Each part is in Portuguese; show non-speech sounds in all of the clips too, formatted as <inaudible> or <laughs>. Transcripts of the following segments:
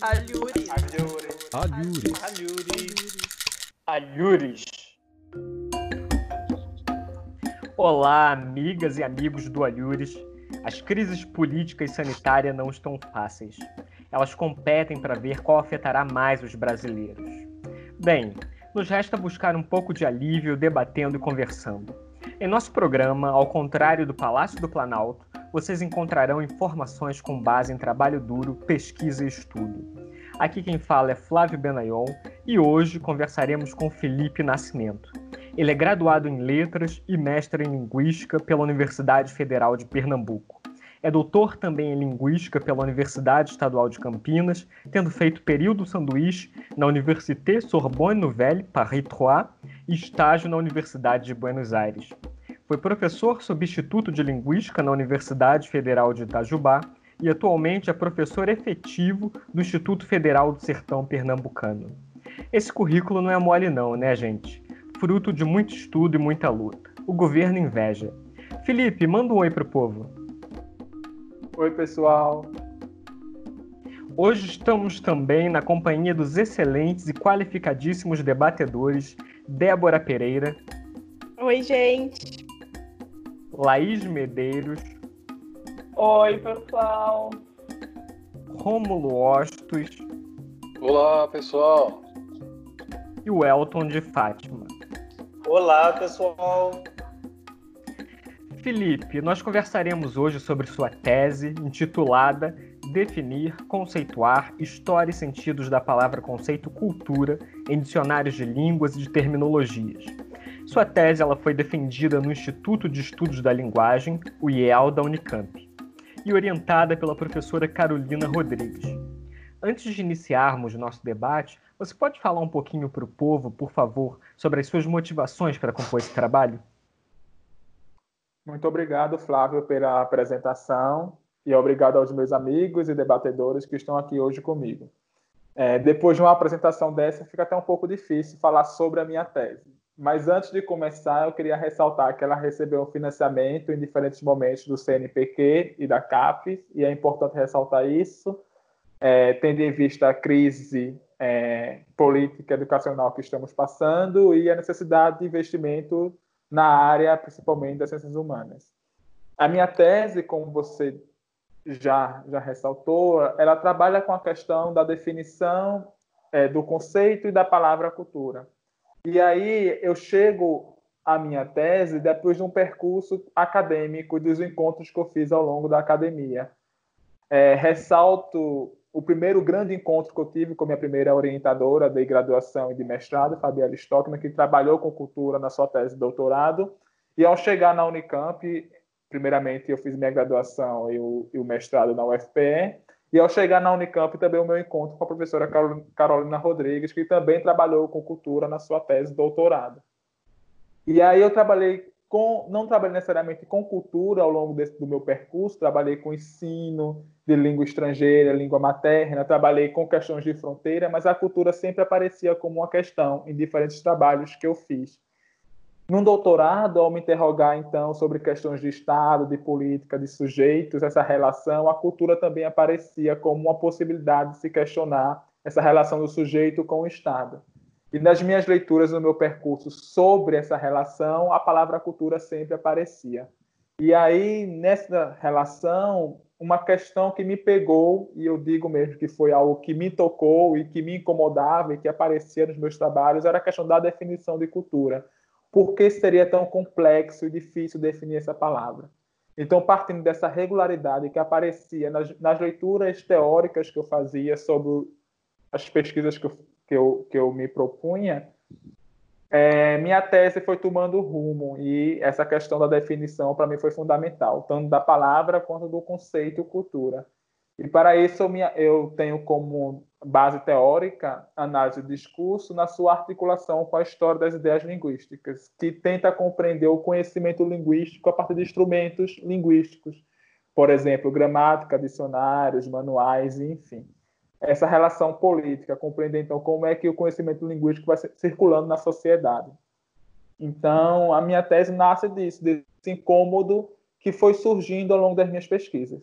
Alhures. Alhures. Alhures. Alhures. Alhures. Olá, amigas e amigos do Alhures. As crises políticas e sanitárias não estão fáceis. Elas competem para ver qual afetará mais os brasileiros. Bem, nos resta buscar um pouco de alívio debatendo e conversando. Em nosso programa, ao contrário do Palácio do Planalto, vocês encontrarão informações com base em trabalho duro, pesquisa e estudo. Aqui quem fala é Flávio Benayon e hoje conversaremos com Felipe Nascimento. Ele é graduado em Letras e mestre em Linguística pela Universidade Federal de Pernambuco. É doutor também em Linguística pela Universidade Estadual de Campinas, tendo feito período sanduíche na Université Sorbonne Nouvelle, Paris 3, e estágio na Universidade de Buenos Aires. Foi professor substituto de Linguística na Universidade Federal de Itajubá e atualmente é professor efetivo do Instituto Federal do Sertão Pernambucano. Esse currículo não é mole não, né, gente? Fruto de muito estudo e muita luta. O governo inveja. Felipe, manda um oi pro povo. Oi, pessoal. Hoje estamos também na companhia dos excelentes e qualificadíssimos debatedores Débora Pereira. Oi, gente. Laís Medeiros. Oi, pessoal. Rômulo Ostos. Olá, pessoal. E o Elton de Fátima. Olá, pessoal. Felipe, nós conversaremos hoje sobre sua tese intitulada Definir, Conceituar História e Sentidos da Palavra Conceito Cultura em Dicionários de Línguas e de Terminologias. Sua tese ela foi defendida no Instituto de Estudos da Linguagem, o IEL da Unicamp, e orientada pela professora Carolina Rodrigues. Antes de iniciarmos nosso debate, você pode falar um pouquinho para o povo, por favor, sobre as suas motivações para compor esse trabalho? Muito obrigado, Flávio, pela apresentação e obrigado aos meus amigos e debatedores que estão aqui hoje comigo. É, depois de uma apresentação dessa, fica até um pouco difícil falar sobre a minha tese. Mas antes de começar, eu queria ressaltar que ela recebeu um financiamento em diferentes momentos do CNPq e da CAPES, e é importante ressaltar isso, é, tendo em vista a crise é, política educacional que estamos passando e a necessidade de investimento na área, principalmente das ciências humanas. A minha tese, como você já, já ressaltou, ela trabalha com a questão da definição é, do conceito e da palavra cultura. E aí eu chego à minha tese depois de um percurso acadêmico dos encontros que eu fiz ao longo da academia. É, ressalto o primeiro grande encontro que eu tive com minha primeira orientadora de graduação e de mestrado, Fabiela Stockman, que trabalhou com cultura na sua tese de doutorado. E ao chegar na Unicamp, primeiramente eu fiz minha graduação e o, e o mestrado na UFPE, e ao chegar na Unicamp também o meu encontro com a professora Carolina Rodrigues, que também trabalhou com cultura na sua tese de doutorado. E aí eu trabalhei com, não trabalhei necessariamente com cultura ao longo desse, do meu percurso, trabalhei com ensino de língua estrangeira, língua materna, trabalhei com questões de fronteira, mas a cultura sempre aparecia como uma questão em diferentes trabalhos que eu fiz. Num doutorado, ao me interrogar então sobre questões de Estado, de política, de sujeitos, essa relação, a cultura também aparecia como uma possibilidade de se questionar essa relação do sujeito com o Estado. E nas minhas leituras no meu percurso sobre essa relação, a palavra cultura sempre aparecia. E aí, nessa relação, uma questão que me pegou, e eu digo mesmo que foi algo que me tocou e que me incomodava e que aparecia nos meus trabalhos, era a questão da definição de cultura. Por que seria tão complexo e difícil definir essa palavra? Então, partindo dessa regularidade que aparecia nas, nas leituras teóricas que eu fazia sobre as pesquisas que eu que eu, que eu me propunha, é, minha tese foi tomando rumo e essa questão da definição para mim foi fundamental, tanto da palavra quanto do conceito cultura. E para isso eu, minha, eu tenho como base teórica análise do discurso na sua articulação com a história das ideias linguísticas, que tenta compreender o conhecimento linguístico a partir de instrumentos linguísticos, por exemplo, gramática, dicionários, manuais, enfim essa relação política, compreender então como é que o conhecimento linguístico vai circulando na sociedade. Então, a minha tese nasce disso, desse incômodo que foi surgindo ao longo das minhas pesquisas.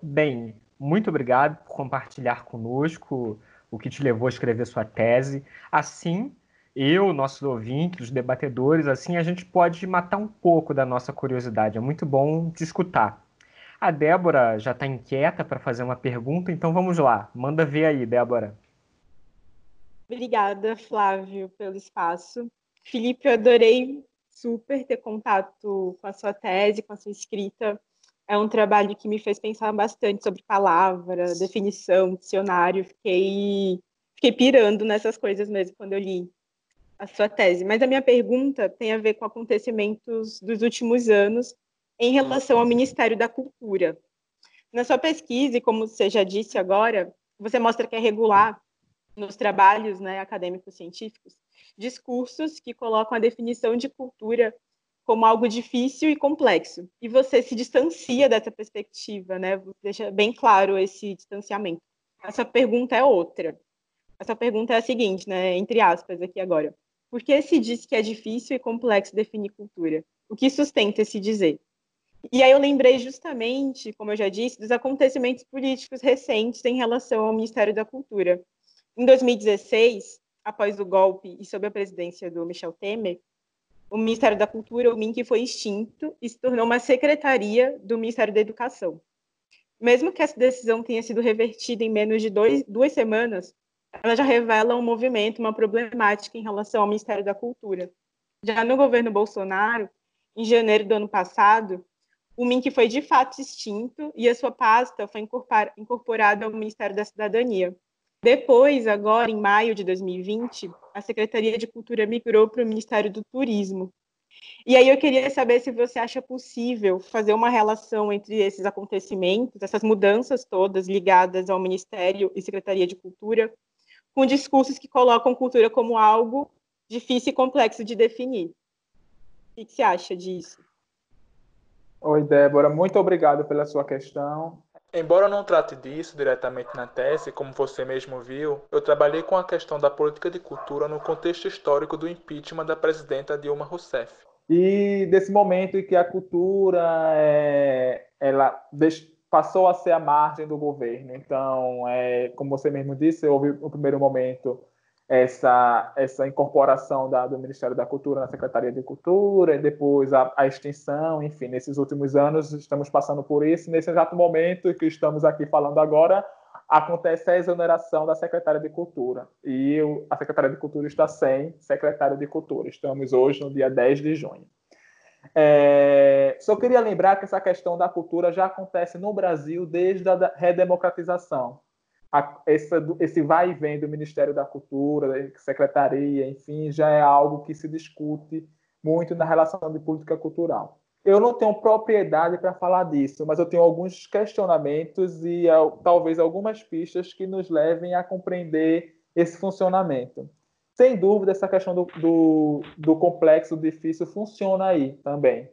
Bem, muito obrigado por compartilhar conosco o que te levou a escrever sua tese. Assim, eu, nossos ouvintes, os debatedores, assim a gente pode matar um pouco da nossa curiosidade. É muito bom te escutar. A Débora já está inquieta para fazer uma pergunta, então vamos lá. Manda ver aí, Débora. Obrigada, Flávio, pelo espaço. Felipe, eu adorei super ter contato com a sua tese, com a sua escrita. É um trabalho que me fez pensar bastante sobre palavra, definição, dicionário. Fiquei, fiquei pirando nessas coisas mesmo quando eu li a sua tese. Mas a minha pergunta tem a ver com acontecimentos dos últimos anos em relação ao Ministério da Cultura. Na sua pesquisa, e como você já disse agora, você mostra que é regular nos trabalhos né, acadêmicos científicos discursos que colocam a definição de cultura como algo difícil e complexo. E você se distancia dessa perspectiva, né? Deixa bem claro esse distanciamento. Essa pergunta é outra. Essa pergunta é a seguinte, né? Entre aspas aqui agora. Por que se diz que é difícil e complexo definir cultura? O que sustenta esse dizer? E aí eu lembrei justamente, como eu já disse, dos acontecimentos políticos recentes em relação ao Ministério da Cultura. Em 2016, após o golpe e sob a presidência do Michel Temer, o Ministério da Cultura, o MINC, foi extinto e se tornou uma secretaria do Ministério da Educação. Mesmo que essa decisão tenha sido revertida em menos de dois, duas semanas, ela já revela um movimento, uma problemática em relação ao Ministério da Cultura. Já no governo Bolsonaro, em janeiro do ano passado, o MINC foi de fato extinto e a sua pasta foi incorporada ao Ministério da Cidadania. Depois, agora, em maio de 2020, a Secretaria de Cultura migrou para o Ministério do Turismo. E aí eu queria saber se você acha possível fazer uma relação entre esses acontecimentos, essas mudanças todas ligadas ao Ministério e Secretaria de Cultura, com discursos que colocam cultura como algo difícil e complexo de definir. O que você acha disso? Oi, Débora, muito obrigado pela sua questão. Embora eu não trate disso diretamente na tese, como você mesmo viu, eu trabalhei com a questão da política de cultura no contexto histórico do impeachment da presidenta Dilma Rousseff. E desse momento em que a cultura é, ela passou a ser a margem do governo. Então, é, como você mesmo disse, houve o primeiro momento essa, essa incorporação da, do Ministério da Cultura na Secretaria de Cultura, e depois a, a, extinção, enfim, nesses últimos anos estamos passando por isso. Nesse exato momento que estamos aqui falando agora, acontece a exoneração da Secretaria de Cultura. E o, a Secretaria de Cultura está sem secretário de Cultura. Estamos hoje no dia 10 de junho. É, só queria lembrar que essa questão da cultura já acontece no Brasil desde a redemocratização a, esse, esse vai e vem do Ministério da Cultura, da Secretaria, enfim, já é algo que se discute muito na relação de política cultural. Eu não tenho propriedade para falar disso, mas eu tenho alguns questionamentos e talvez algumas pistas que nos levem a compreender esse funcionamento. Sem dúvida, essa questão do, do, do complexo difícil funciona aí também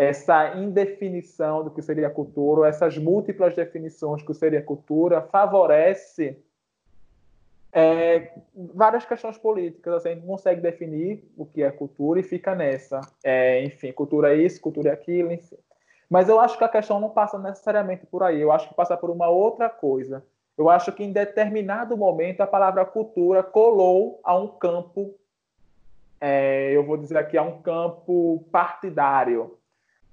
essa indefinição do que seria cultura, ou essas múltiplas definições do que seria cultura, favorece é, várias questões políticas. Assim, a gente consegue definir o que é cultura e fica nessa. É, enfim, cultura é isso, cultura é aquilo, enfim. Mas eu acho que a questão não passa necessariamente por aí. Eu acho que passa por uma outra coisa. Eu acho que em determinado momento a palavra cultura colou a um campo, é, eu vou dizer aqui, a um campo partidário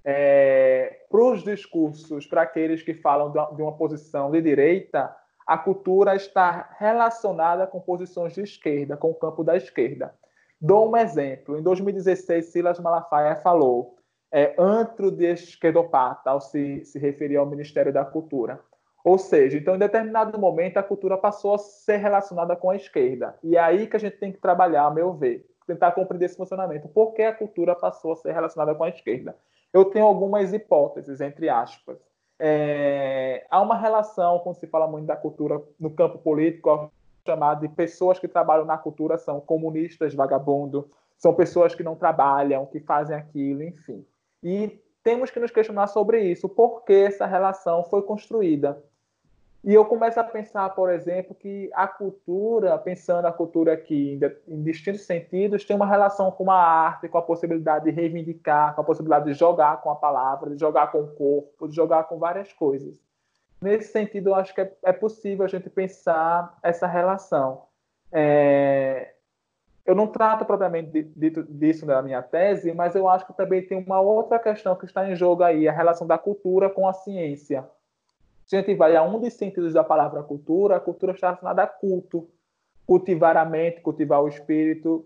é, para os discursos, para aqueles que falam de uma posição de direita, a cultura está relacionada com posições de esquerda, com o campo da esquerda. Dou um exemplo. Em 2016, Silas Malafaia falou é, antro de esquerdopata, ao se, se referir ao Ministério da Cultura. Ou seja, então, em determinado momento, a cultura passou a ser relacionada com a esquerda. E é aí que a gente tem que trabalhar, a meu ver, tentar compreender esse funcionamento. Por que a cultura passou a ser relacionada com a esquerda? Eu tenho algumas hipóteses, entre aspas. É, há uma relação, quando se fala muito da cultura no campo político, chamado de pessoas que trabalham na cultura são comunistas, vagabundo, são pessoas que não trabalham, que fazem aquilo, enfim. E temos que nos questionar sobre isso, por que essa relação foi construída. E eu começo a pensar, por exemplo, que a cultura, pensando a cultura aqui em distintos sentidos, tem uma relação com a arte, com a possibilidade de reivindicar, com a possibilidade de jogar com a palavra, de jogar com o corpo, de jogar com várias coisas. Nesse sentido, eu acho que é, é possível a gente pensar essa relação. É, eu não trato propriamente disso na minha tese, mas eu acho que também tem uma outra questão que está em jogo aí, a relação da cultura com a ciência. Se a gente vai a um dos sentidos da palavra cultura, a cultura está relacionada a culto, cultivar a mente, cultivar o espírito,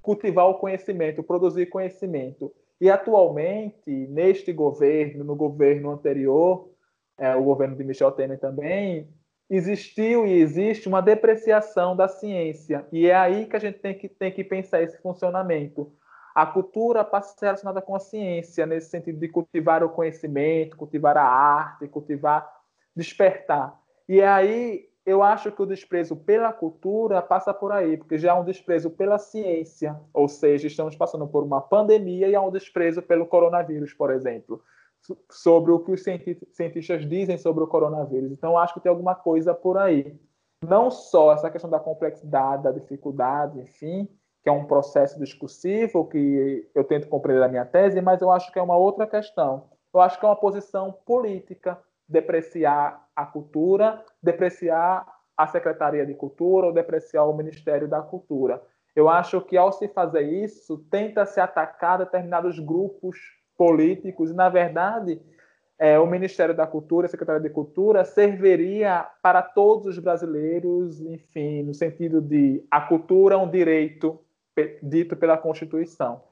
cultivar o conhecimento, produzir conhecimento. E atualmente, neste governo, no governo anterior, é, o governo de Michel Temer também, existiu e existe uma depreciação da ciência. E é aí que a gente tem que, tem que pensar esse funcionamento. A cultura passa a ser relacionada com a ciência, nesse sentido de cultivar o conhecimento, cultivar a arte, cultivar, despertar. E é aí eu acho que o desprezo pela cultura passa por aí, porque já há um desprezo pela ciência, ou seja, estamos passando por uma pandemia e há um desprezo pelo coronavírus, por exemplo sobre o que os cientistas dizem sobre o coronavírus. Então, acho que tem alguma coisa por aí. Não só essa questão da complexidade, da dificuldade, enfim, que é um processo discursivo que eu tento compreender na minha tese, mas eu acho que é uma outra questão. Eu acho que é uma posição política depreciar a cultura, depreciar a Secretaria de Cultura ou depreciar o Ministério da Cultura. Eu acho que ao se fazer isso, tenta se atacar determinados grupos políticos, e, na verdade, é, o Ministério da Cultura, a Secretaria de Cultura, serviria para todos os brasileiros, enfim, no sentido de a cultura é um direito dito pela Constituição.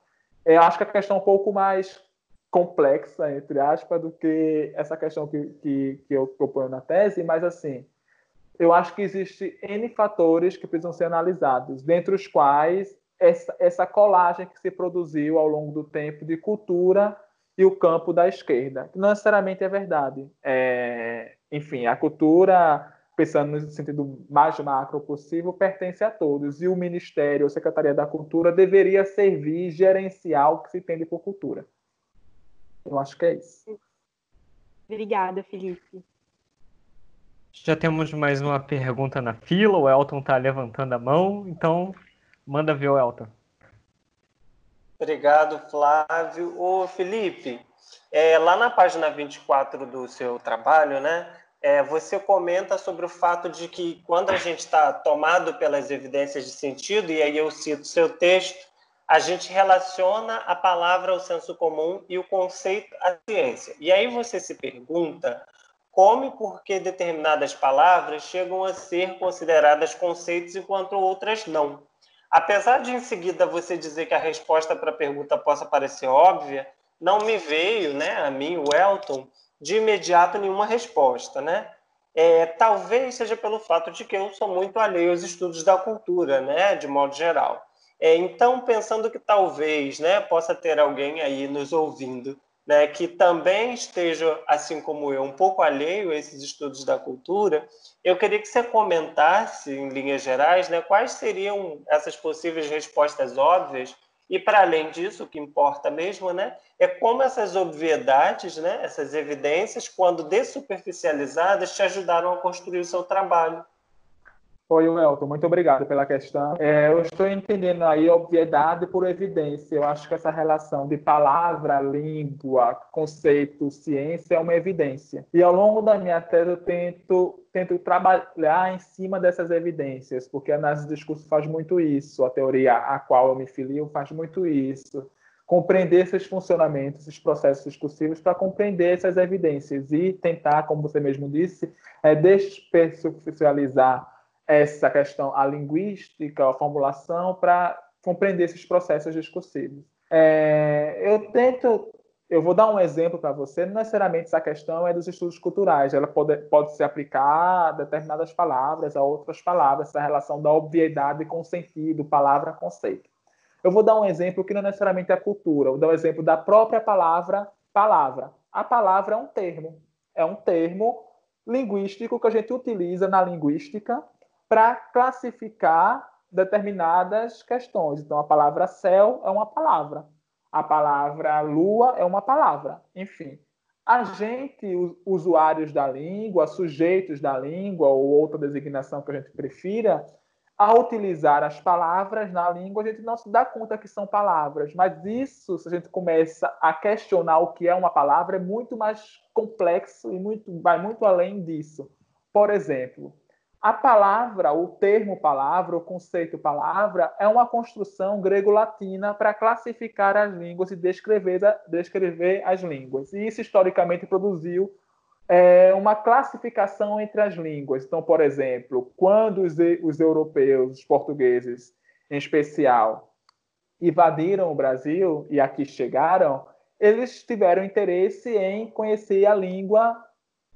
Eu acho que a questão é um pouco mais complexa, entre aspas, do que essa questão que, que, que eu proponho na tese, mas, assim, eu acho que existe N fatores que precisam ser analisados, dentre os quais essa, essa colagem que se produziu ao longo do tempo de cultura e o campo da esquerda, que não necessariamente é verdade. É, enfim, a cultura, pensando no sentido mais macro possível, pertence a todos, e o Ministério, a Secretaria da Cultura, deveria servir gerenciar o que se entende por cultura. Eu acho que é isso. Obrigada, Felipe. Já temos mais uma pergunta na fila, o Elton está levantando a mão, então Manda ver o Elton. Obrigado, Flávio. Ô, Felipe, é, lá na página 24 do seu trabalho, né, é, você comenta sobre o fato de que quando a gente está tomado pelas evidências de sentido, e aí eu cito seu texto, a gente relaciona a palavra ao senso comum e o conceito à ciência. E aí você se pergunta como e por que determinadas palavras chegam a ser consideradas conceitos enquanto outras não. Apesar de em seguida você dizer que a resposta para a pergunta possa parecer óbvia, não me veio, né, a mim, o Elton, de imediato nenhuma resposta, né? É, talvez seja pelo fato de que eu sou muito alheio aos estudos da cultura, né, de modo geral. É, então, pensando que talvez, né, possa ter alguém aí nos ouvindo né, que também esteja, assim como eu, um pouco alheio a esses estudos da cultura, eu queria que você comentasse, em linhas gerais, né, quais seriam essas possíveis respostas óbvias e, para além disso, o que importa mesmo né, é como essas obviedades, né, essas evidências, quando dessuperficializadas, te ajudaram a construir o seu trabalho. Oi, Elton, muito obrigado pela questão. É, eu estou entendendo aí obviedade por evidência. Eu acho que essa relação de palavra, língua, conceito, ciência é uma evidência. E ao longo da minha tese eu tento, tento trabalhar em cima dessas evidências, porque a análise do discurso faz muito isso, a teoria a qual eu me filio faz muito isso compreender esses funcionamentos, esses processos discursivos, para compreender essas evidências e tentar, como você mesmo disse, é, despersuficializar essa questão, a linguística, a formulação, para compreender esses processos discursivos. É, eu tento, eu vou dar um exemplo para você, não necessariamente essa questão é dos estudos culturais, ela pode, pode se aplicar a determinadas palavras, a outras palavras, essa relação da obviedade com sentido, palavra-conceito. Eu vou dar um exemplo que não é necessariamente a cultura, eu vou dar um exemplo da própria palavra palavra. A palavra é um termo, é um termo linguístico que a gente utiliza na linguística para classificar determinadas questões. Então, a palavra céu é uma palavra, a palavra lua é uma palavra, enfim. A gente, usuários da língua, sujeitos da língua ou outra designação que a gente prefira, ao utilizar as palavras na língua, a gente não se dá conta que são palavras. Mas isso, se a gente começa a questionar o que é uma palavra, é muito mais complexo e muito, vai muito além disso. Por exemplo, a palavra, o termo palavra, o conceito palavra, é uma construção grego-latina para classificar as línguas e descrever, descrever as línguas. E isso historicamente produziu é, uma classificação entre as línguas. Então, por exemplo, quando os, os europeus, os portugueses em especial, invadiram o Brasil e aqui chegaram, eles tiveram interesse em conhecer a língua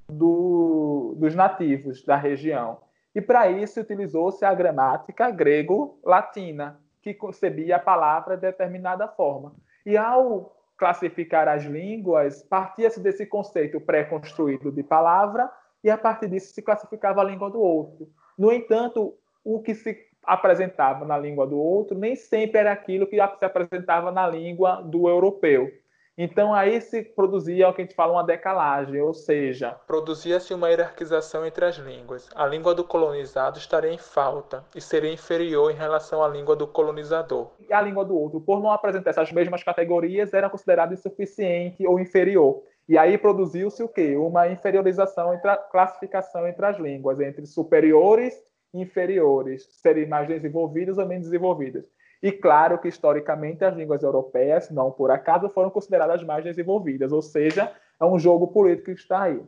do, dos nativos da região. E para isso utilizou-se a gramática grego-latina, que concebia a palavra de determinada forma. E ao classificar as línguas, partia-se desse conceito pré-construído de palavra e a partir disso se classificava a língua do outro. No entanto, o que se apresentava na língua do outro nem sempre era aquilo que se apresentava na língua do europeu. Então aí se produzia o que a gente fala uma decalagem, ou seja, produzia-se uma hierarquização entre as línguas. A língua do colonizado estaria em falta e seria inferior em relação à língua do colonizador. E a língua do outro, por não apresentar essas mesmas categorias, era considerada insuficiente ou inferior. E aí produziu-se o quê? Uma inferiorização entre a classificação entre as línguas, entre superiores e inferiores, serem mais desenvolvidas ou menos desenvolvidas. E claro que, historicamente, as línguas europeias, não por acaso, foram consideradas mais desenvolvidas, ou seja, é um jogo político que está aí.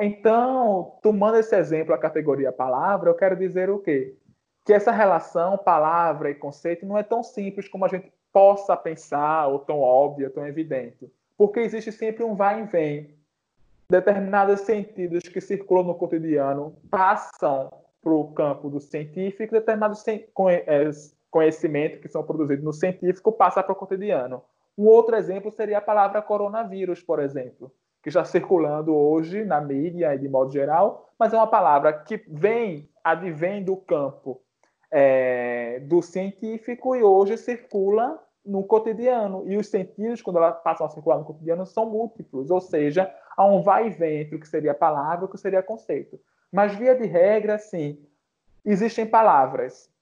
Então, tomando esse exemplo, a categoria palavra, eu quero dizer o quê? Que essa relação palavra e conceito não é tão simples como a gente possa pensar, ou tão óbvia, tão evidente. Porque existe sempre um vai e vem. Determinados sentidos que circulam no cotidiano passam para o campo do científico, determinados é, conhecimento que são produzidos no científico passa para o cotidiano. Um outro exemplo seria a palavra coronavírus, por exemplo, que está circulando hoje na mídia e de modo geral, mas é uma palavra que vem, advém do campo é, do científico e hoje circula no cotidiano. E os sentidos, quando elas passam a circular no cotidiano, são múltiplos, ou seja, há um vai e vem entre o que seria palavra e o que seria conceito. Mas, via de regra, sim, existem palavras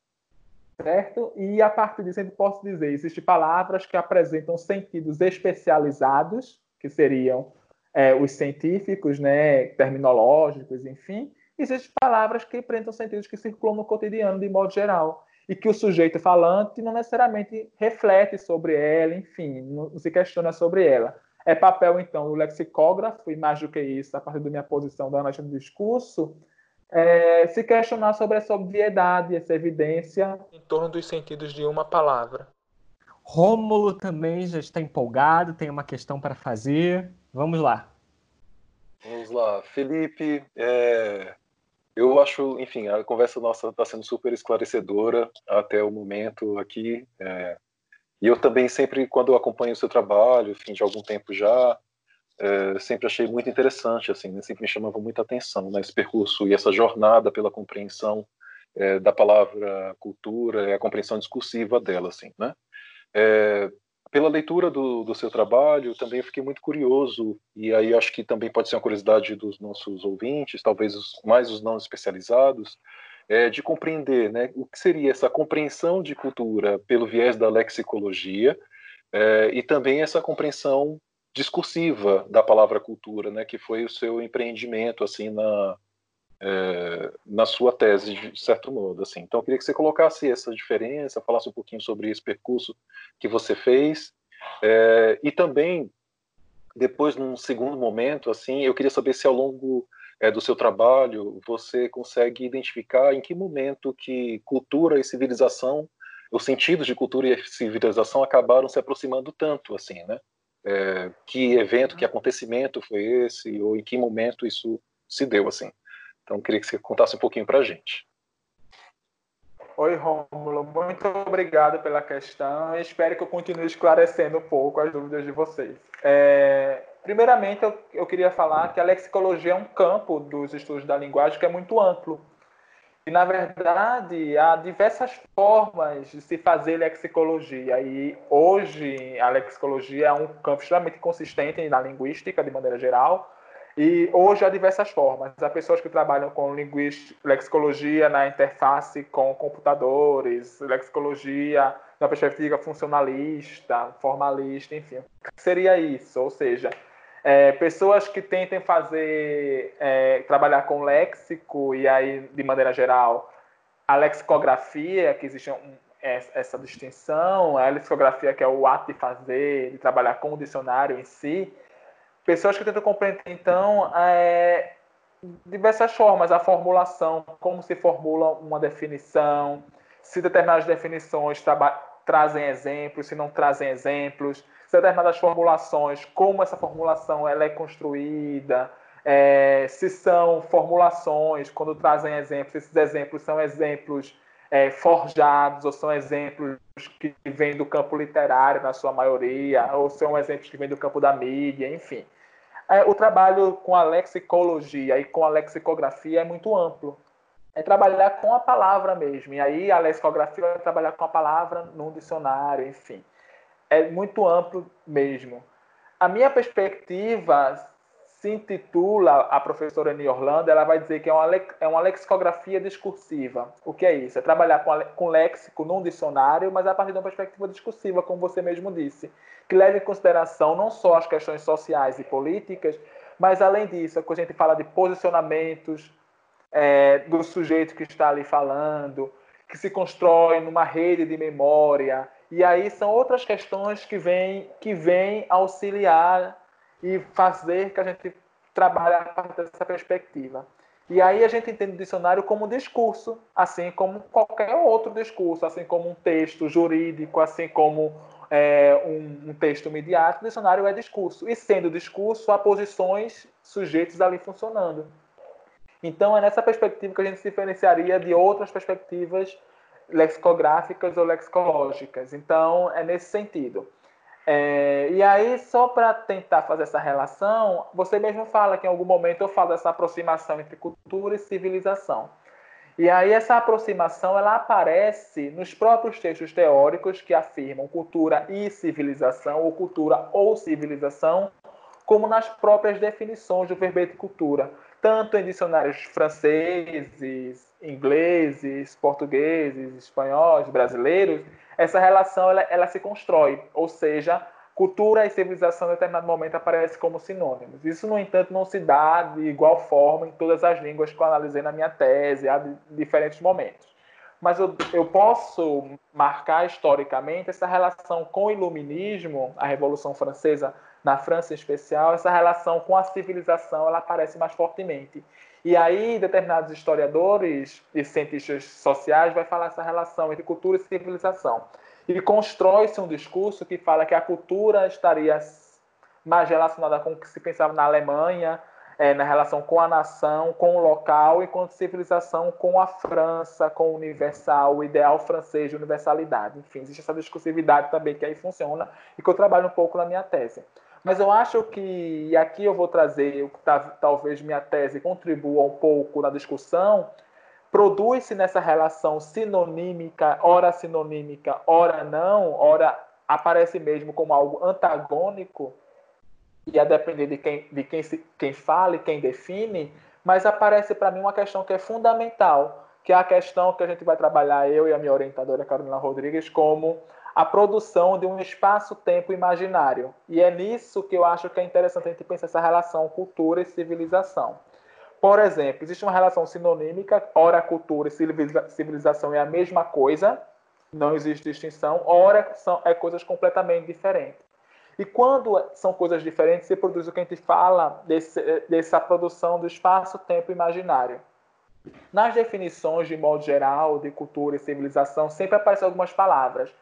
certo? E a partir disso gente pode dizer, existem palavras que apresentam sentidos especializados, que seriam é, os científicos, né, terminológicos, enfim. Existem palavras que apresentam sentidos que circulam no cotidiano de modo geral e que o sujeito falante não necessariamente reflete sobre ela, enfim, não se questiona sobre ela. É papel, então, do lexicógrafo, e mais do que isso, a partir da minha posição da análise do discurso, é, se questionar sobre essa obviedade, essa evidência. Em torno dos sentidos de uma palavra. Rômulo também já está empolgado, tem uma questão para fazer. Vamos lá. Vamos lá. Felipe, é, eu acho, enfim, a conversa nossa está sendo super esclarecedora até o momento aqui. É, e eu também sempre, quando acompanho o seu trabalho, enfim, de algum tempo já, é, sempre achei muito interessante, assim, né? sempre me chamava muita atenção, né? esse percurso e essa jornada pela compreensão é, da palavra cultura a compreensão discursiva dela, assim, né? É, pela leitura do, do seu trabalho, também fiquei muito curioso, e aí acho que também pode ser uma curiosidade dos nossos ouvintes, talvez os, mais os não especializados, é, de compreender né, o que seria essa compreensão de cultura pelo viés da lexicologia, é, e também essa compreensão discursiva da palavra cultura, né, que foi o seu empreendimento assim na é, na sua tese de certo modo, assim. Então eu queria que você colocasse essa diferença, falasse um pouquinho sobre esse percurso que você fez é, e também depois num segundo momento, assim, eu queria saber se ao longo é, do seu trabalho você consegue identificar em que momento que cultura e civilização, os sentidos de cultura e civilização acabaram se aproximando tanto, assim, né? É, que evento, que acontecimento foi esse, ou em que momento isso se deu, assim. Então, queria que você contasse um pouquinho para a gente. Oi, Rômulo, muito obrigado pela questão. Espero que eu continue esclarecendo um pouco as dúvidas de vocês. É, primeiramente, eu, eu queria falar que a lexicologia é um campo dos estudos da linguagem que é muito amplo. E, na verdade, há diversas formas de se fazer lexicologia. E hoje a lexicologia é um campo extremamente consistente na linguística, de maneira geral. E hoje há diversas formas. Há pessoas que trabalham com lexicologia na interface com computadores, lexicologia na perspectiva funcionalista, formalista, enfim. Seria isso, ou seja, é, pessoas que tentem fazer, é, trabalhar com léxico, e aí, de maneira geral, a lexicografia, que existe um, essa distinção, a lexicografia que é o ato de fazer, de trabalhar com o dicionário em si, pessoas que tentam compreender, então, é, diversas formas, a formulação, como se formula uma definição, se determinadas definições trazem exemplos, se não trazem exemplos, determinadas formulações, como essa formulação ela é construída, é, se são formulações, quando trazem exemplos, esses exemplos são exemplos é, forjados, ou são exemplos que vêm do campo literário, na sua maioria, ou são exemplos que vêm do campo da mídia, enfim. É, o trabalho com a lexicologia e com a lexicografia é muito amplo. É trabalhar com a palavra mesmo. E aí a lexicografia vai trabalhar com a palavra num dicionário, enfim. É muito amplo mesmo. A minha perspectiva se intitula, a professora Annie Orlando, ela vai dizer que é uma, é uma lexicografia discursiva. O que é isso? É trabalhar com, a, com léxico num dicionário, mas a partir de uma perspectiva discursiva, como você mesmo disse, que leve em consideração não só as questões sociais e políticas, mas além disso, quando a gente fala de posicionamentos é, do sujeito que está ali falando, que se constrói numa rede de memória, e aí são outras questões que vêm que vem auxiliar e fazer que a gente trabalhe a partir dessa perspectiva. E aí a gente entende o dicionário como um discurso, assim como qualquer outro discurso, assim como um texto jurídico, assim como é, um, um, texto midiático, o dicionário é discurso. E sendo discurso, há posições, sujeitos ali funcionando. Então é nessa perspectiva que a gente se diferenciaria de outras perspectivas lexicográficas ou lexicológicas. Então é nesse sentido. É, e aí, só para tentar fazer essa relação, você mesmo fala que em algum momento eu falo dessa aproximação entre cultura e civilização. E aí essa aproximação ela aparece nos próprios textos teóricos que afirmam cultura e civilização, ou cultura ou civilização, como nas próprias definições do verbete cultura, tanto em dicionários franceses, ingleses, portugueses, espanhóis, brasileiros, essa relação ela, ela se constrói, ou seja, cultura e civilização em determinado momento aparecem como sinônimos. Isso, no entanto, não se dá de igual forma em todas as línguas que eu analisei na minha tese, há diferentes momentos. Mas eu, eu posso marcar historicamente essa relação com o iluminismo, a Revolução Francesa, na França em especial, essa relação com a civilização ela aparece mais fortemente. E aí, determinados historiadores e cientistas sociais vai falar essa relação entre cultura e civilização. E constrói-se um discurso que fala que a cultura estaria mais relacionada com o que se pensava na Alemanha, é, na relação com a nação, com o local, enquanto civilização com a França, com o universal, o ideal francês de universalidade. Enfim, existe essa discursividade também que aí funciona e que eu trabalho um pouco na minha tese. Mas eu acho que, e aqui eu vou trazer o que tá, talvez minha tese contribua um pouco na discussão, produz-se nessa relação sinonímica, ora sinonímica, ora não, ora aparece mesmo como algo antagônico, e a depender de quem, de quem, se, quem e quem define, mas aparece para mim uma questão que é fundamental, que é a questão que a gente vai trabalhar, eu e a minha orientadora Carolina Rodrigues, como a produção de um espaço-tempo imaginário. E é nisso que eu acho que é interessante a gente pensar essa relação cultura e civilização. Por exemplo, existe uma relação sinonímica, ora cultura e civilização é a mesma coisa, não existe distinção, ora são é coisas completamente diferentes. E quando são coisas diferentes, se produz o que a gente fala desse, dessa produção do espaço-tempo imaginário. Nas definições, de modo geral, de cultura e civilização, sempre aparecem algumas palavras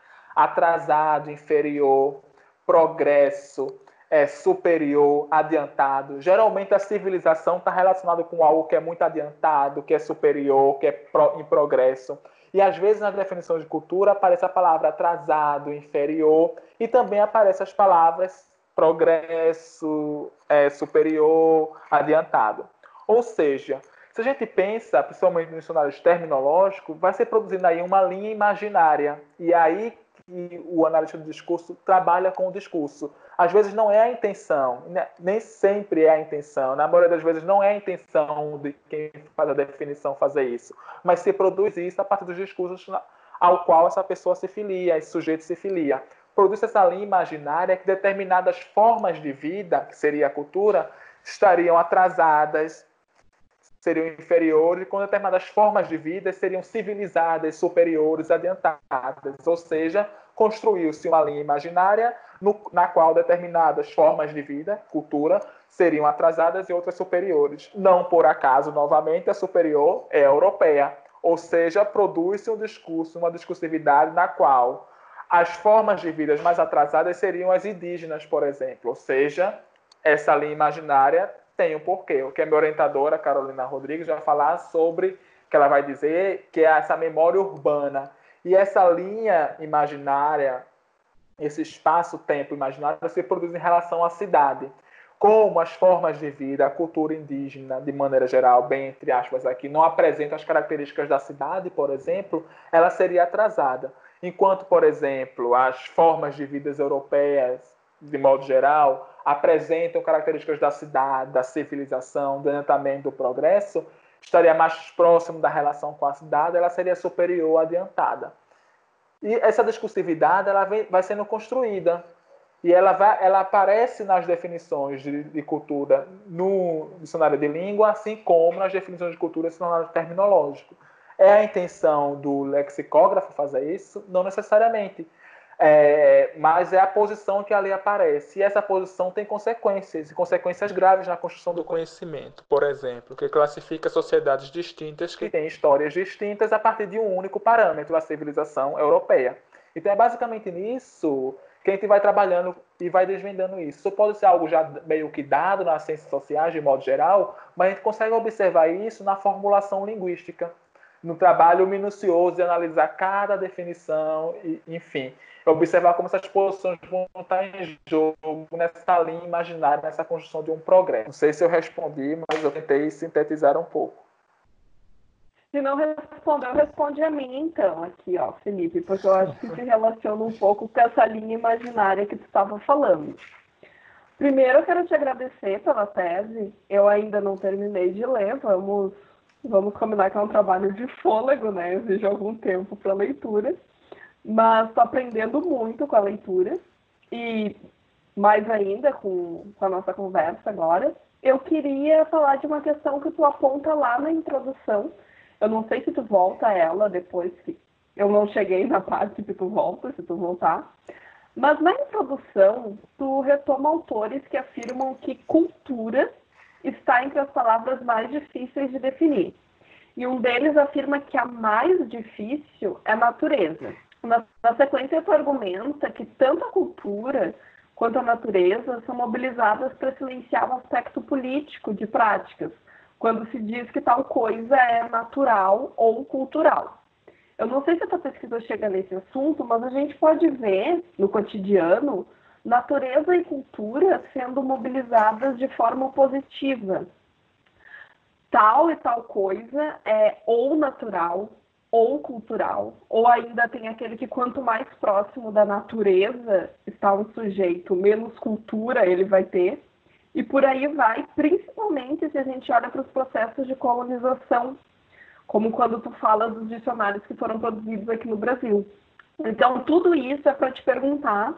atrasado, inferior, progresso, é, superior, adiantado. Geralmente a civilização está relacionada com algo que é muito adiantado, que é superior, que é pro, em progresso. E às vezes nas definições de cultura aparece a palavra atrasado, inferior, e também aparecem as palavras progresso, é, superior, adiantado. Ou seja, se a gente pensa, principalmente nos dicionários terminológicos, vai ser produzindo aí uma linha imaginária. E aí que o analista do discurso trabalha com o discurso, às vezes não é a intenção, né? nem sempre é a intenção, na maioria das vezes não é a intenção de quem faz a definição fazer isso, mas se produz isso a partir dos discursos ao qual essa pessoa se filia, esse sujeito se filia. Produz essa linha imaginária que determinadas formas de vida, que seria a cultura, estariam atrasadas, seriam inferiores, com determinadas formas de vida seriam civilizadas, superiores, adiantadas. Ou seja, construiu-se uma linha imaginária no, na qual determinadas formas de vida, cultura, seriam atrasadas e outras superiores. Não por acaso, novamente, a superior é a europeia. Ou seja, produz-se um discurso, uma discursividade na qual as formas de vida mais atrasadas seriam as indígenas, por exemplo. Ou seja, essa linha imaginária tem um porquê. O que a minha orientadora, Carolina Rodrigues, vai falar sobre, que ela vai dizer que é essa memória urbana. E essa linha imaginária, esse espaço-tempo imaginário, se produz em relação à cidade. Como as formas de vida, a cultura indígena, de maneira geral, bem entre aspas aqui, não apresentam as características da cidade, por exemplo, ela seria atrasada. Enquanto, por exemplo, as formas de vidas europeias, de modo geral, apresentam características da cidade, da civilização, do adiantamento, do progresso, estaria mais próximo da relação com a cidade, ela seria superior, adiantada. E essa discursividade ela vem, vai sendo construída e ela, vai, ela aparece nas definições de, de, cultura no dicionário de língua, assim como nas definições de cultura no dicionário terminológico. É a intenção do lexicógrafo fazer isso? Não necessariamente. É, mas é a posição que ali aparece. E essa posição tem consequências, e consequências graves na construção do conhecimento, por exemplo, que classifica sociedades distintas que têm histórias distintas a partir de um único parâmetro, a civilização europeia. Então é basicamente nisso que a gente vai trabalhando e vai desvendando isso. Isso pode ser algo já meio que dado nas ciências sociais, de modo geral, mas a gente consegue observar isso na formulação linguística no trabalho minucioso de analisar cada definição, e, enfim, observar como essas posições vão estar em jogo nessa linha imaginária, nessa construção de um progresso. Não sei se eu respondi, mas eu tentei sintetizar um pouco. Se não respondeu, responde a mim então, aqui, ó, Felipe, porque eu acho que se relaciona um pouco com essa linha imaginária que tu estava falando. Primeiro, eu quero te agradecer pela tese. Eu ainda não terminei de ler, vamos Vamos combinar que é um trabalho de fôlego, né? Exige algum tempo para leitura. Mas estou aprendendo muito com a leitura. E mais ainda com, com a nossa conversa agora. Eu queria falar de uma questão que tu aponta lá na introdução. Eu não sei se tu volta a ela depois que eu não cheguei na parte que tu volta, se tu voltar. Mas na introdução, tu retoma autores que afirmam que cultura está entre as palavras mais difíceis de definir. E um deles afirma que a mais difícil é natureza. Na, na sequência, tu argumenta que tanto a cultura quanto a natureza são mobilizadas para silenciar o aspecto político de práticas, quando se diz que tal coisa é natural ou cultural. Eu não sei se a tua pesquisa chega nesse assunto, mas a gente pode ver no cotidiano natureza e cultura sendo mobilizadas de forma positiva. Tal e tal coisa é ou natural ou cultural, ou ainda tem aquele que quanto mais próximo da natureza está um sujeito, menos cultura ele vai ter. E por aí vai, principalmente se a gente olha para os processos de colonização, como quando tu fala dos dicionários que foram produzidos aqui no Brasil. Então, tudo isso é para te perguntar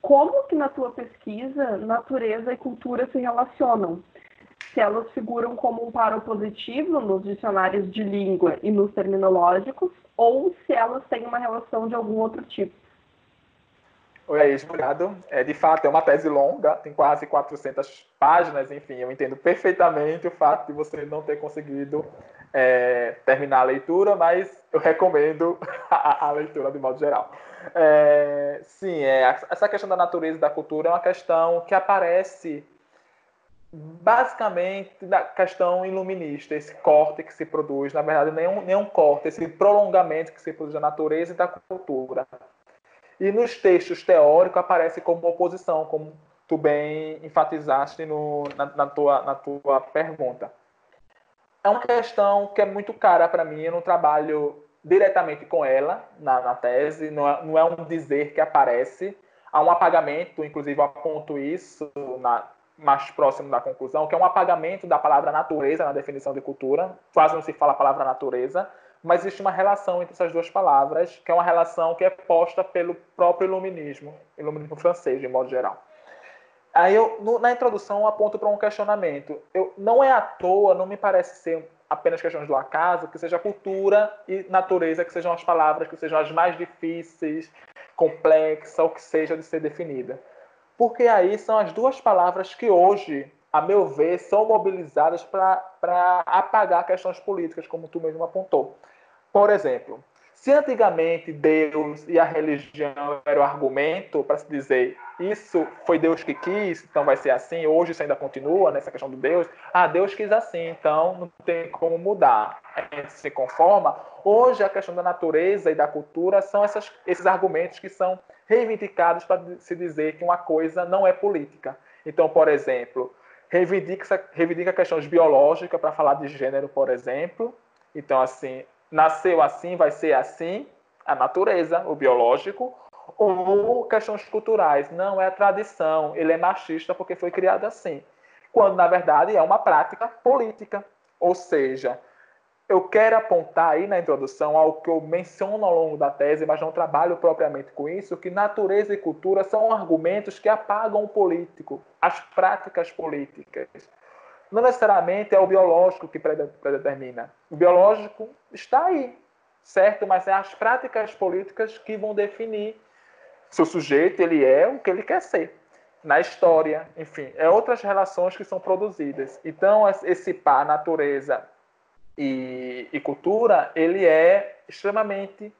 como que na tua pesquisa natureza e cultura se relacionam? Se elas figuram como um paro positivo nos dicionários de língua e nos terminológicos, ou se elas têm uma relação de algum outro tipo. Oi, aí, obrigado. É, de fato, é uma tese longa, tem quase 400 páginas, enfim, eu entendo perfeitamente o fato de você não ter conseguido é, terminar a leitura, mas eu recomendo <laughs> a, a leitura de modo geral. É, sim, é, essa questão da natureza e da cultura é uma questão que aparece basicamente da questão iluminista, esse corte que se produz, na verdade, nenhum, nenhum corte, esse prolongamento que se produz da natureza e da cultura. E nos textos teóricos aparece como oposição, como tu bem enfatizaste no, na, na, tua, na tua pergunta. É uma questão que é muito cara para mim, não trabalho diretamente com ela na, na tese, não é, não é, um dizer que aparece, há um apagamento, inclusive eu aponto isso na, mais próximo da conclusão, que é um apagamento da palavra natureza na definição de cultura. Quase não se fala a palavra natureza, mas existe uma relação entre essas duas palavras, que é uma relação que é posta pelo próprio iluminismo, iluminismo francês, de modo geral. Aí eu, no, na introdução, eu aponto para um questionamento. Eu, não é à toa, não me parece ser apenas questões do acaso, que seja cultura e natureza, que sejam as palavras que sejam as mais difíceis, complexas, ou que seja de ser definida. Porque aí são as duas palavras que hoje, a meu ver, são mobilizadas para apagar questões políticas, como tu mesmo apontou. Por exemplo, se antigamente Deus e a religião eram argumento para se dizer isso foi Deus que quis, então vai ser assim, hoje isso ainda continua nessa questão do Deus, ah, Deus quis assim, então não tem como mudar, a gente se conforma. Hoje a questão da natureza e da cultura são essas, esses argumentos que são reivindicados para se dizer que uma coisa não é política. Então, por exemplo, reivindica, reivindica questões biológicas para falar de gênero, por exemplo. Então, assim, nasceu assim, vai ser assim, a natureza, o biológico, ou questões culturais. Não é a tradição, ele é machista porque foi criado assim. Quando, na verdade, é uma prática política. Ou seja, eu quero apontar aí na introdução algo que eu menciono ao longo da tese, mas não trabalho propriamente com isso, que natureza e cultura são argumentos que apagam o político, as práticas políticas não necessariamente é o biológico que predetermina. O biológico está aí, certo? Mas é as práticas políticas que vão definir se o sujeito ele é o que ele quer ser. Na história, enfim, é outras relações que são produzidas. Então, esse par natureza e, e cultura, ele é extremamente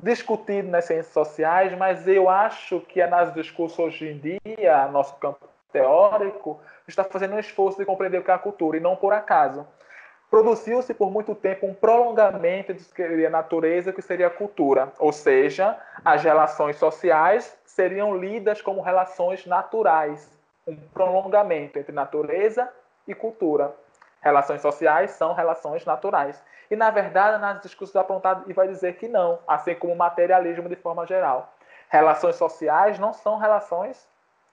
discutido nas ciências sociais, mas eu acho que é nas discursos hoje em dia, nosso campo teórico, está fazendo um esforço de compreender o que é a cultura, e não por acaso. Produziu-se por muito tempo um prolongamento do que seria natureza, que seria a cultura, ou seja, as relações sociais seriam lidas como relações naturais, um prolongamento entre natureza e cultura. Relações sociais são relações naturais. E, na verdade, nas discussões apontadas, e vai dizer que não, assim como o materialismo de forma geral. Relações sociais não são relações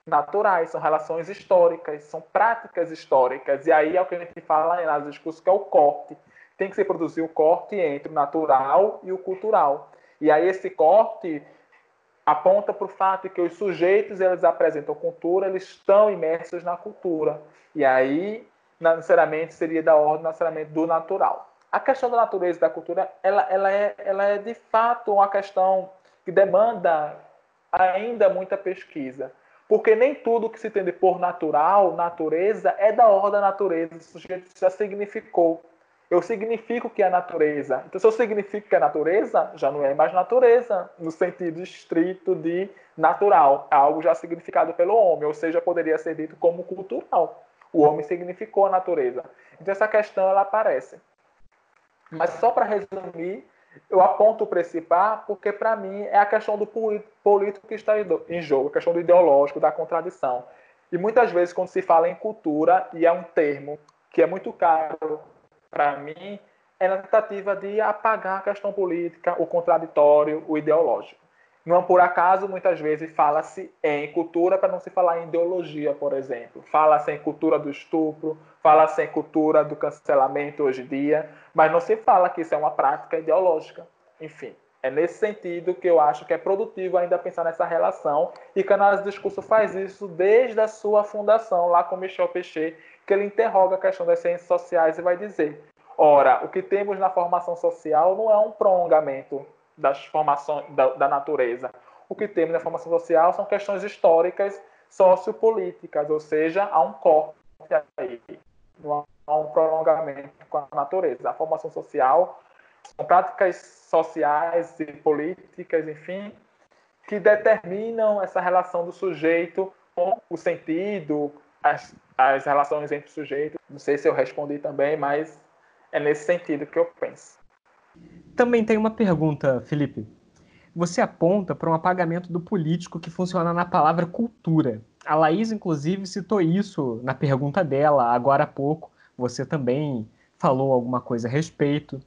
naturais, são relações históricas, são práticas históricas. E aí é o que a gente fala nas discursos, que é o corte. Tem que se produzir o corte entre o natural e o cultural. E aí esse corte aponta para o fato de que os sujeitos eles apresentam cultura, eles estão imersos na cultura. E aí, necessariamente, seria da ordem necessariamente do natural. A questão da natureza e da cultura, ela, ela, é, ela é de fato uma questão que demanda ainda muita pesquisa. Porque nem tudo que se entende por natural, natureza, é da ordem da natureza. O sujeito já significou. Eu significo que é natureza. Então, se eu significo que é natureza, já não é mais natureza, no sentido estrito de natural. É algo já significado pelo homem, ou seja, poderia ser dito como cultural. O homem significou a natureza. Então, essa questão ela aparece. Mas só para resumir, eu aponto o principal porque, para mim, é a questão do político que está em jogo, a questão do ideológico, da contradição. E muitas vezes, quando se fala em cultura, e é um termo que é muito caro para mim, é na tentativa de apagar a questão política, o contraditório, o ideológico. Não por acaso, muitas vezes fala-se em cultura para não se falar em ideologia, por exemplo. Fala-se em cultura do estupro, fala-se em cultura do cancelamento hoje em dia, mas não se fala que isso é uma prática ideológica. Enfim, é nesse sentido que eu acho que é produtivo ainda pensar nessa relação e que a do discurso faz isso desde a sua fundação, lá com Michel Pechet, que ele interroga a questão das ciências sociais e vai dizer: ora, o que temos na formação social não é um prolongamento das formações da, da natureza. O que temos na formação social são questões históricas sociopolíticas, ou seja, há um corte aí, há um prolongamento com a natureza. A formação social são práticas sociais e políticas, enfim, que determinam essa relação do sujeito com o sentido, as, as relações entre o sujeito. Não sei se eu respondi também, mas é nesse sentido que eu penso. Também tem uma pergunta, Felipe. Você aponta para um apagamento do político que funciona na palavra cultura. A Laís, inclusive, citou isso na pergunta dela agora há pouco. Você também falou alguma coisa a respeito.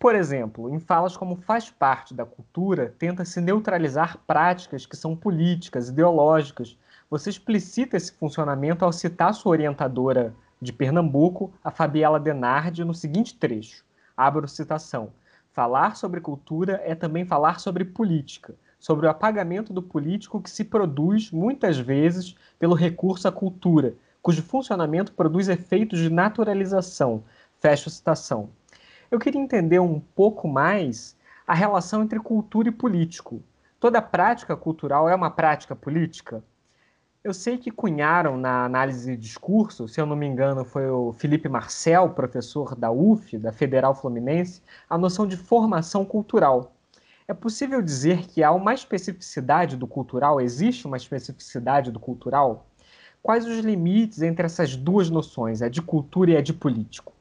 Por exemplo, em falas como faz parte da cultura, tenta-se neutralizar práticas que são políticas, ideológicas. Você explicita esse funcionamento ao citar sua orientadora de Pernambuco, a Fabiela Denardi, no seguinte trecho. Abro citação. Falar sobre cultura é também falar sobre política, sobre o apagamento do político que se produz, muitas vezes, pelo recurso à cultura, cujo funcionamento produz efeitos de naturalização. Fecho citação. Eu queria entender um pouco mais a relação entre cultura e político. Toda prática cultural é uma prática política? Eu sei que cunharam na análise de discurso, se eu não me engano, foi o Felipe Marcel, professor da UF, da Federal Fluminense, a noção de formação cultural. É possível dizer que há uma especificidade do cultural? Existe uma especificidade do cultural? Quais os limites entre essas duas noções, a de cultura e a de político?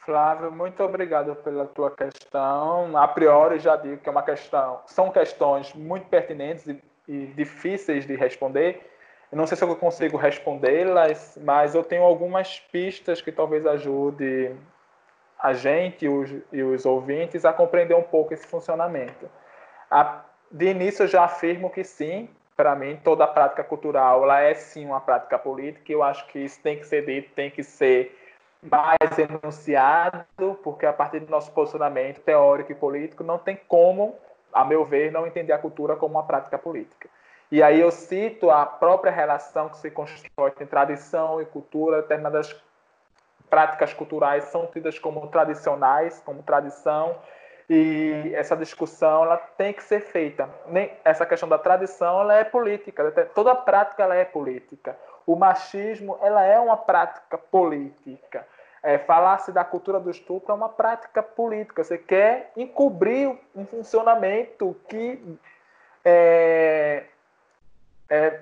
Flávio, muito obrigado pela tua questão. A priori já digo que é uma questão, são questões muito pertinentes e, e difíceis de responder não sei se eu consigo respondê-las, mas eu tenho algumas pistas que talvez ajude a gente e os, e os ouvintes a compreender um pouco esse funcionamento. A, de início, eu já afirmo que sim, para mim, toda prática cultural ela é sim uma prática política, e eu acho que isso tem que ser dito, tem que ser mais enunciado, porque a partir do nosso posicionamento teórico e político, não tem como, a meu ver, não entender a cultura como uma prática política. E aí eu cito a própria relação que se constrói entre tradição e cultura, determinadas práticas culturais são tidas como tradicionais, como tradição, e essa discussão ela tem que ser feita. Nem essa questão da tradição ela é política, toda prática ela é política. O machismo ela é uma prática política. É, Falar-se da cultura do estupro é uma prática política. Você quer encobrir um funcionamento que é, é,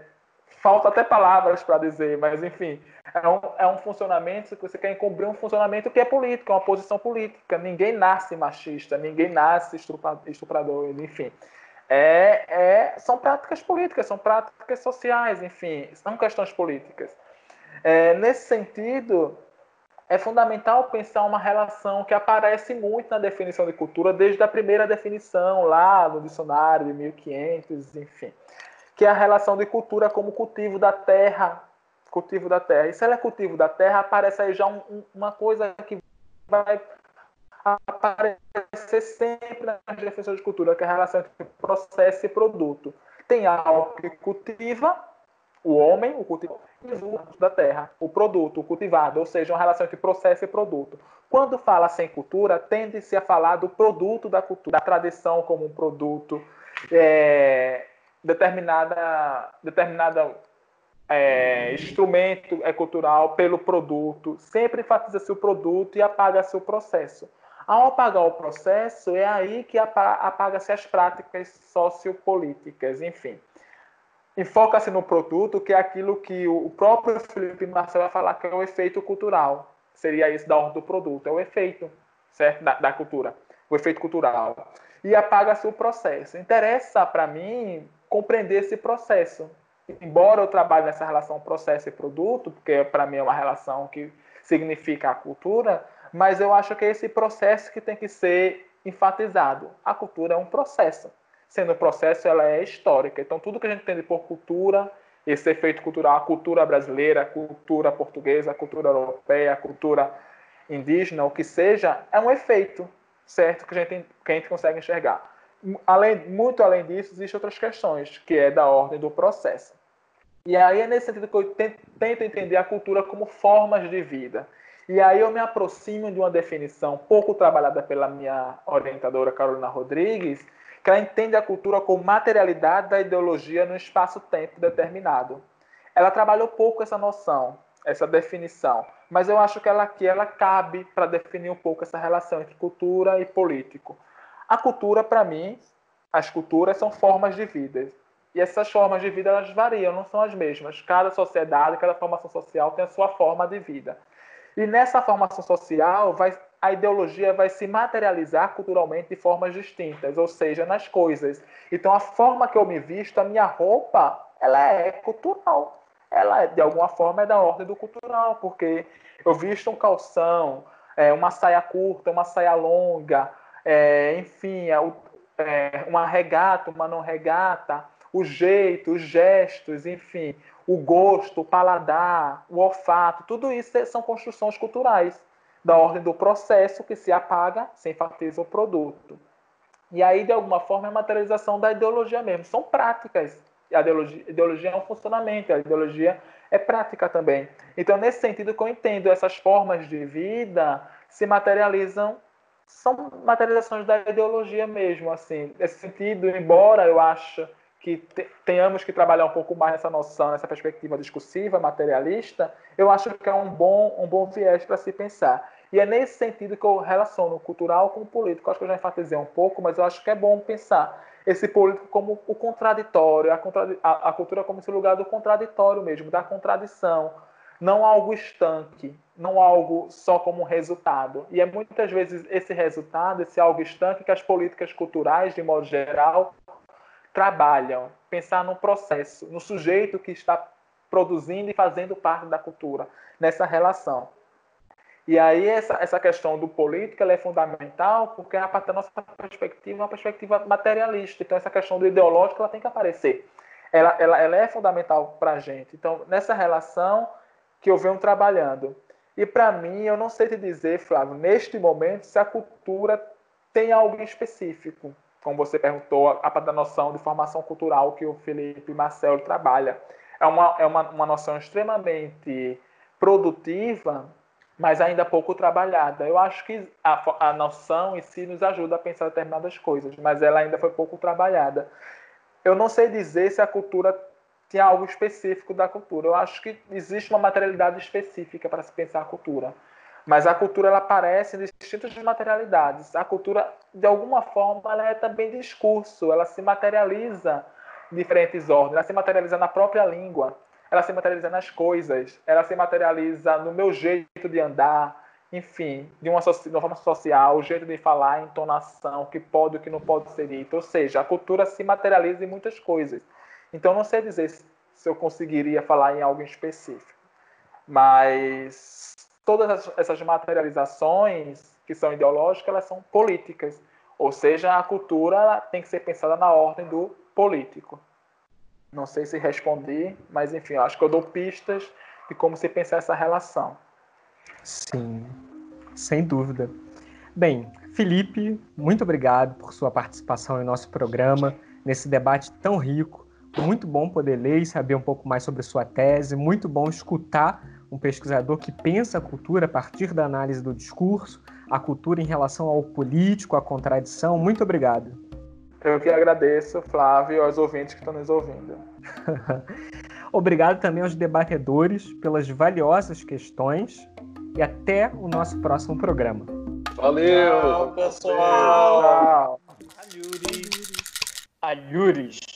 falta até palavras para dizer, mas enfim, é um, é um funcionamento que você quer encobrir um funcionamento que é político, é uma posição política. Ninguém nasce machista, ninguém nasce estuprador, enfim. É, é, são práticas políticas, são práticas sociais, enfim, são questões políticas. É, nesse sentido, é fundamental pensar uma relação que aparece muito na definição de cultura, desde a primeira definição, lá no dicionário de 1500, enfim que é a relação de cultura como cultivo da terra. Cultivo da terra. E se ela é cultivo da terra, aparece aí já um, um, uma coisa que vai aparecer sempre nas definições de cultura, que é a relação entre processo e produto. Tem algo que cultiva, o homem, o cultivo, e os da terra, o produto, o cultivado, ou seja, uma relação entre processo e produto. Quando fala sem cultura, tende-se a falar do produto da cultura, da tradição como um produto, é, determinada, determinada é, instrumento é cultural pelo produto, sempre enfatiza-se o produto e apaga-se o processo. Ao apagar o processo, é aí que apaga-se as práticas sociopolíticas, enfim. Enfoca-se no produto, que é aquilo que o próprio Felipe Marcelo vai falar que é o efeito cultural. Seria isso da ordem do produto, é o efeito, certo? Da, da cultura, o efeito cultural. E apaga-se o processo. Interessa para mim compreender esse processo. Embora eu trabalhe nessa relação processo e produto, porque para mim é uma relação que significa a cultura, mas eu acho que é esse processo que tem que ser enfatizado. A cultura é um processo. Sendo um processo, ela é histórica. Então, tudo que a gente entende por cultura, esse efeito cultural, a cultura brasileira, a cultura portuguesa, a cultura europeia, a cultura indígena, o que seja, é um efeito, certo? Que a gente, que a gente consegue enxergar além, muito além disso, existem outras questões, que é da ordem do processo. E aí é nesse sentido que eu tento entender a cultura como formas de vida. E aí eu me aproximo de uma definição pouco trabalhada pela minha orientadora Carolina Rodrigues, que ela entende a cultura como materialidade da ideologia no espaço-tempo determinado. Ela trabalhou pouco essa noção, essa definição, mas eu acho que ela aqui ela cabe para definir um pouco essa relação entre cultura e político. A cultura, para mim, as culturas são formas de vida. E essas formas de vida elas variam, não são as mesmas. Cada sociedade, cada formação social tem a sua forma de vida. E nessa formação social, vai, a ideologia vai se materializar culturalmente de formas distintas, ou seja, nas coisas. Então, a forma que eu me visto, a minha roupa, ela é cultural. Ela, de alguma forma, é da ordem do cultural, porque eu visto um calção, é, uma saia curta, uma saia longa, é, enfim, é, é, uma regata, uma não regata, o jeito, os gestos, enfim, o gosto, o paladar, o olfato, tudo isso são construções culturais da ordem do processo que se apaga, se enfatiza o produto. E aí, de alguma forma, é a materialização da ideologia mesmo. São práticas. A ideologia, a ideologia é um funcionamento, a ideologia é prática também. Então, nesse sentido que eu entendo, essas formas de vida se materializam, são materializações da ideologia mesmo, assim. Nesse sentido, embora eu ache que tenhamos que trabalhar um pouco mais nessa noção, nessa perspectiva discursiva, materialista, eu acho que é um bom, um bom viés para se pensar. E é nesse sentido que eu relaciono o cultural com o político. Acho que eu já enfatizei um pouco, mas eu acho que é bom pensar esse político como o contraditório, a, a, a cultura como esse lugar do contraditório mesmo, da contradição, não algo estanque, não algo só como resultado. E é muitas vezes esse resultado, esse algo estanque, que as políticas culturais, de modo geral, trabalham. Pensar no processo, no sujeito que está produzindo e fazendo parte da cultura, nessa relação. E aí essa, essa questão do político é fundamental porque a partir da nossa perspectiva é uma perspectiva materialista. Então essa questão do ideológico ela tem que aparecer. Ela, ela, ela é fundamental para a gente. Então nessa relação que eu venho trabalhando. E para mim, eu não sei te dizer, Flávio, neste momento, se a cultura tem algo específico. Como você perguntou, a da noção de formação cultural que o Felipe Marcelo trabalha. É uma, é uma, uma noção extremamente produtiva mas ainda pouco trabalhada. Eu acho que a, a noção em si nos ajuda a pensar determinadas coisas, mas ela ainda foi pouco trabalhada. Eu não sei dizer se a cultura tinha algo específico da cultura. Eu acho que existe uma materialidade específica para se pensar a cultura. Mas a cultura ela aparece em distintas materialidades. A cultura, de alguma forma, ela é também discurso, ela se materializa em diferentes ordens, ela se materializa na própria língua ela se materializa nas coisas, ela se materializa no meu jeito de andar, enfim, de uma, de uma forma social, o jeito de falar, a entonação, o que pode e o que não pode ser dito. Ou seja, a cultura se materializa em muitas coisas. Então, não sei dizer se eu conseguiria falar em algo específico. Mas todas essas materializações que são ideológicas, elas são políticas. Ou seja, a cultura tem que ser pensada na ordem do político. Não sei se respondi, mas enfim, acho que eu dou pistas de como se pensar essa relação. Sim, sem dúvida. Bem, Felipe, muito obrigado por sua participação em nosso programa, nesse debate tão rico. Muito bom poder ler e saber um pouco mais sobre sua tese, muito bom escutar um pesquisador que pensa a cultura a partir da análise do discurso, a cultura em relação ao político, à contradição. Muito obrigado. Eu que agradeço, Flávio, e aos ouvintes que estão nos ouvindo. <laughs> Obrigado também aos debatedores pelas valiosas questões e até o nosso próximo programa. Valeu! Tchau, pessoal! Tchau! Alhures!